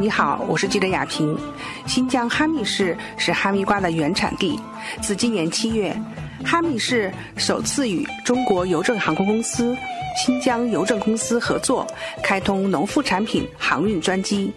你好，我是记者雅萍。新疆哈密市是哈密瓜的原产地。自今年七月，哈密市首次与中国邮政航空公司、新疆邮政公司合作，开通农副产品航运专机，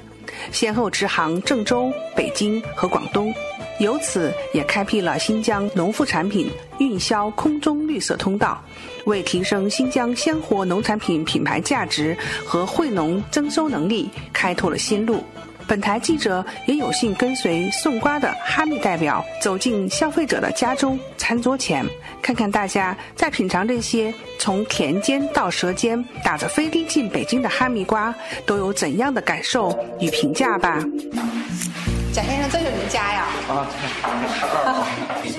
先后直航郑州、北京和广东。由此也开辟了新疆农副产品运销空中绿色通道，为提升新疆鲜活农产品品牌价值和惠农增收能力开拓了新路。本台记者也有幸跟随送瓜的哈密代表走进消费者的家中餐桌前，看看大家在品尝这些从田间到舌尖打着飞的进北京的哈密瓜都有怎样的感受与评价吧。贾先生，这是您家呀？啊，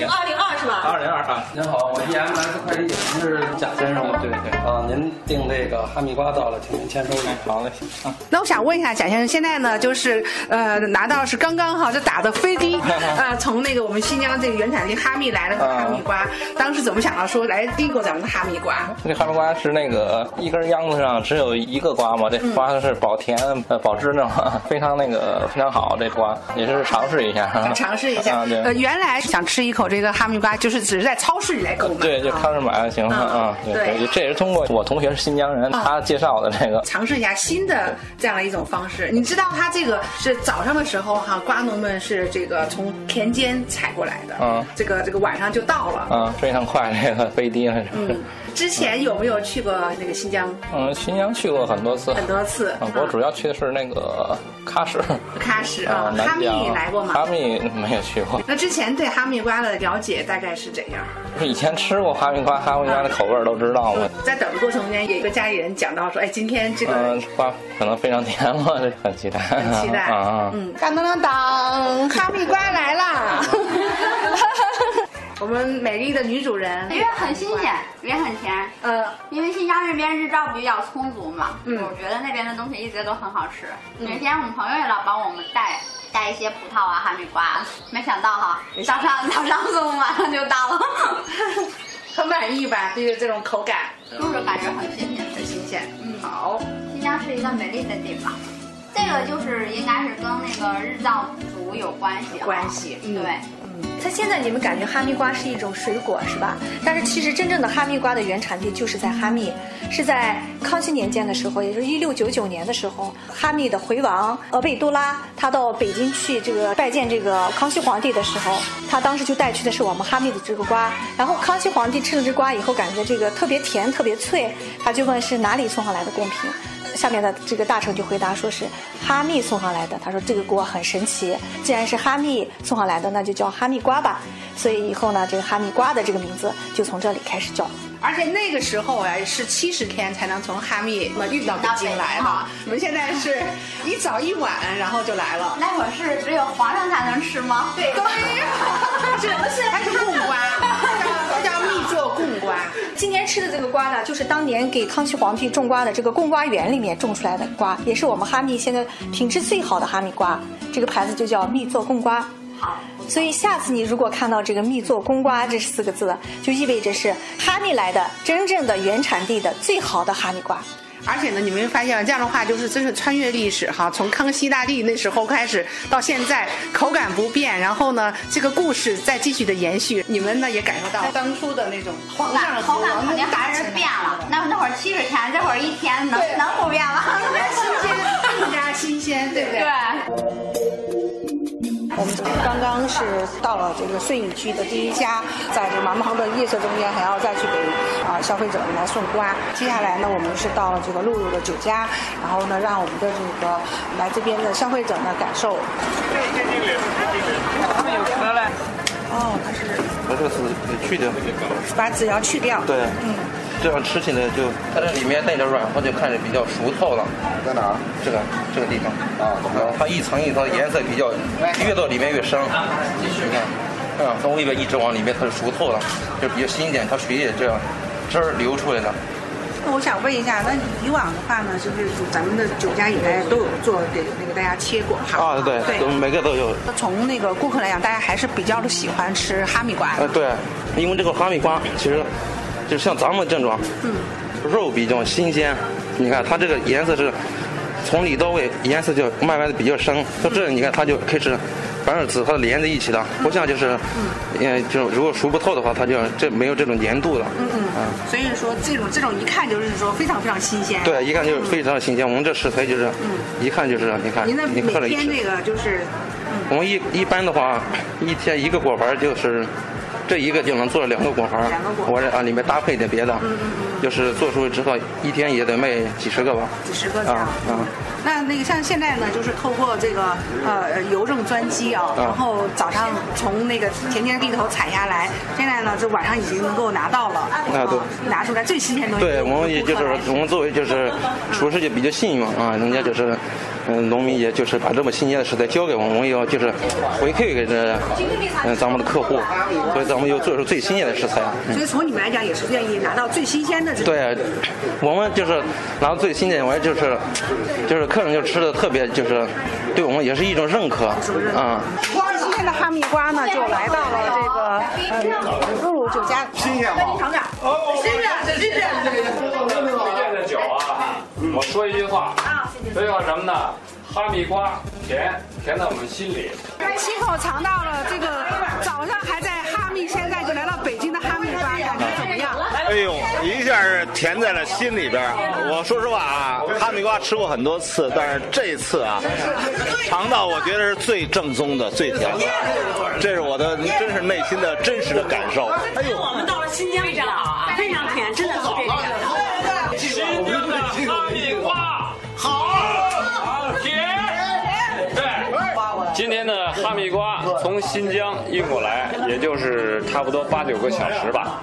二零二是吧？二零二啊，您好，我 EMS 快递，您是贾先生吗？对对啊，您订这个哈密瓜到了，请您签收。好嘞，啊。那我想问一下贾先生，现在呢，就是呃，拿到是刚刚哈，就打的飞机，呃，从那个我们新疆这个原产地哈密来的哈密瓜，当时怎么想到说来订购咱们的哈密瓜？这哈密瓜是那个一根秧子上只有一个瓜嘛，这瓜是保甜呃保汁呢，非常那个非常好，这瓜。也是尝试一下，尝试一下。呃，原来想吃一口这个哈密瓜，就是只是在超市里来购买。对，就超市买就行了啊。对，这也是通过我同学是新疆人，他介绍的这个。尝试一下新的这样的一种方式。你知道他这个是早上的时候哈，瓜农们是这个从田间采过来的，嗯，这个这个晚上就到了，嗯，非常快，这个飞的了。嗯，之前有没有去过那个新疆？嗯，新疆去过很多次，很多次。我主要去的是那个喀什。喀什啊，哈密。你来过吗？哈密没有去过。那之前对哈密瓜的了解大概是怎样？以前吃过哈密瓜，哈密瓜的口味都知道嘛。在等的过程中间，有一个家里人讲到说：“哎，今天这个瓜可能非常甜嘛，很期待，很期待啊！”嗯，当当当当，哈密瓜来了。我们美丽的女主人，因为很新鲜，也很甜。呃，因为新疆这边日照比较充足嘛，嗯，我觉得那边的东西一直都很好吃。每天我们朋友也老帮我们带带一些葡萄啊、哈密瓜，没想到哈，早上 早上送，晚上就到了，很满意吧？对这种口感，就是感觉很新鲜，很新鲜。嗯，好，新疆是一个美丽的地方，这个就是应该是跟那个日照足有关系，关系，对。它现在你们感觉哈密瓜是一种水果是吧？但是其实真正的哈密瓜的原产地就是在哈密，是在康熙年间的时候，也就是一六九九年的时候，哈密的回王额贝都拉他到北京去这个拜见这个康熙皇帝的时候，他当时就带去的是我们哈密的这个瓜。然后康熙皇帝吃了这瓜以后，感觉这个特别甜特别脆，他就问是哪里送上来的贡品。下面的这个大臣就回答说是哈密送上来的。他说这个锅很神奇，既然是哈密送上来的，那就叫哈密瓜吧。所以以后呢，这个哈密瓜的这个名字就从这里开始叫。而且那个时候啊，是七十天才能从哈密运到北京来哈。我们现在是一早一晚，然后就来了。那会儿是只有皇上才能吃吗？对，对，是还是贡瓜，都叫蜜做贡瓜。今天吃的这个瓜呢，就是当年给康熙皇帝种瓜的这个贡瓜园里面种出来的瓜，也是我们哈密现在品质最好的哈密瓜。这个牌子就叫蜜作贡瓜。好。所以下次你如果看到这个“蜜作贡瓜”这四个字，就意味着是哈密来的真正的原产地的最好的哈密瓜。而且呢，你们发现这样的话，就是真是穿越历史哈，从康熙大帝那时候开始到现在，口感不变，然后呢，这个故事再继续的延续。你们呢也感受到当初的那种口感，口感肯定还是变了。那那会儿七十天，这会儿一天能能不变吗？更加新鲜，更加新鲜，对不对？对。我们刚刚是到了这个顺义区的第一家，在这茫茫的夜色中间，还要再去给啊消费者们来送瓜。接下来呢，我们是到了这个露露的酒家，然后呢，让我们的这个来这边的消费者呢感受。他们有壳嘞。哦，它是。它这个是去掉，把籽要去掉。对。嗯。这样吃起来就，它这里面带着软和，就看着比较熟透了。在哪？这个这个地方啊，它一层一层颜色比较，越到里面越深。你看，啊，从外边一直往里面，它是熟透了，就比较新一点，它水也这样汁儿流出来了。那我想问一下，那以往的话呢，就是咱们的酒家应该都有做给那个大家切过哈？啊，对，对，每个都有。从那个顾客来讲，大家还是比较的喜欢吃哈密瓜。呃，对，因为这个哈密瓜其实。就像咱们这种，肉比较新鲜。你看它这个颜色是，从里到外颜色就慢慢的比较深，到这你看它就开始。反而紫它连在一起的，不像就是，嗯，就如果熟不透的话，它就这没有这种粘度了。嗯嗯嗯。所以说这种这种一看就是说非常非常新鲜。对，一看就是非常新鲜。我们这食材就是，一看就是你看，您那每天这个就是，我们一一般的话，一天一个果盘就是。这一个就能做两个果盘我这啊里面搭配点别的，就是做出之后一天也得卖几十个吧。几十个啊啊！那那个像现在呢，就是透过这个呃邮政专机啊，然后早上从那个田间地头采下来，现在呢这晚上已经能够拿到了。啊对。拿出来最新鲜的东西。对我们也就是我们作为就是厨师就比较幸运嘛啊，人家就是。嗯，农民也就是把这么新鲜的食材交给我们，我们要就是回馈给这嗯咱们的客户，所以咱们又做出最新鲜的食材。所以从你们来讲，也是愿意拿到最新鲜的。对，我们就是拿到最新鲜，我就是就是客人就吃的特别就是对我们也是一种认可啊。新鲜的哈密瓜呢，就来到了这个露露酒家。新鲜吗？尝尝。新鲜，新鲜。推荐的酒啊，我说一句话。这叫什么呢？哈密瓜甜，甜到我们心里。亲口尝到了这个，早上还在哈密，现在就来到北京的哈密瓜，感觉怎么样？哎呦，一下是甜在了心里边。我说实话啊，哈密瓜吃过很多次，但是这次啊，尝到我觉得是最正宗的、最甜的。这是我的，真是内心的真实的感受。哎呦，我们到了新疆，非常好啊，非常甜，真的特别甜。新疆的哈密瓜。天的哈密瓜从新疆运过来，也就是差不多八九个小时吧。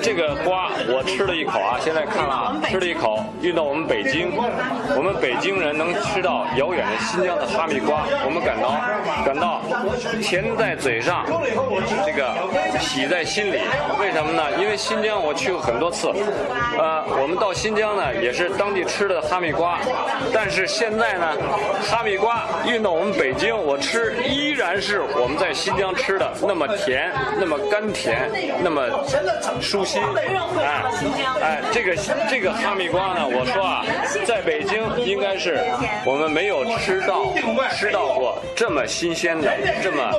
这个瓜我吃了一口啊，现在看了，吃了一口，运到我们北京，我们北京人能吃到遥远的新疆的哈密瓜，我们感到感到甜在嘴上，这个喜在心里。为什么呢？因为新疆我去过很多次，呃，我们到新疆呢也是当地吃的哈密瓜，但是现在呢，哈密瓜运到我们北京，我吃。吃依然是我们在新疆吃的那么甜，那么甘甜，那么舒心。哎，哎，这个这个哈密瓜呢，我说啊，在北京应该是我们没有吃到吃到过这么新鲜的、这么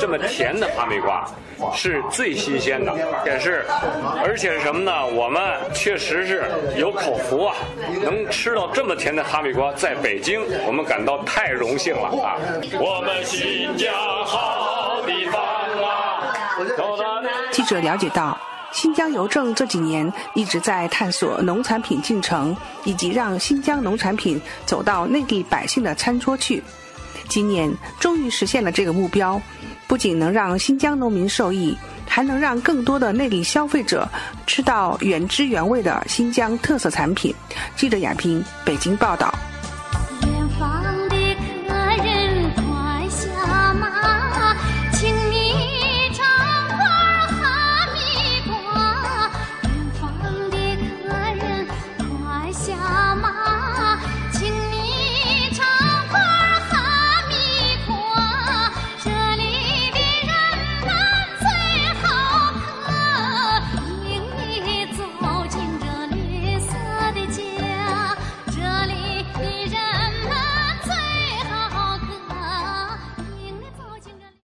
这么甜的哈密瓜。是最新鲜的，也是，而且是什么呢？我们确实是有口福啊，能吃到这么甜的哈密瓜，在北京，我们感到太荣幸了啊！我们新疆好！记者了解到，新疆邮政这几年一直在探索农产品进城，以及让新疆农产品走到内地百姓的餐桌去。今年终于实现了这个目标。不仅能让新疆农民受益，还能让更多的内地消费者吃到原汁原味的新疆特色产品。记者亚平北京报道。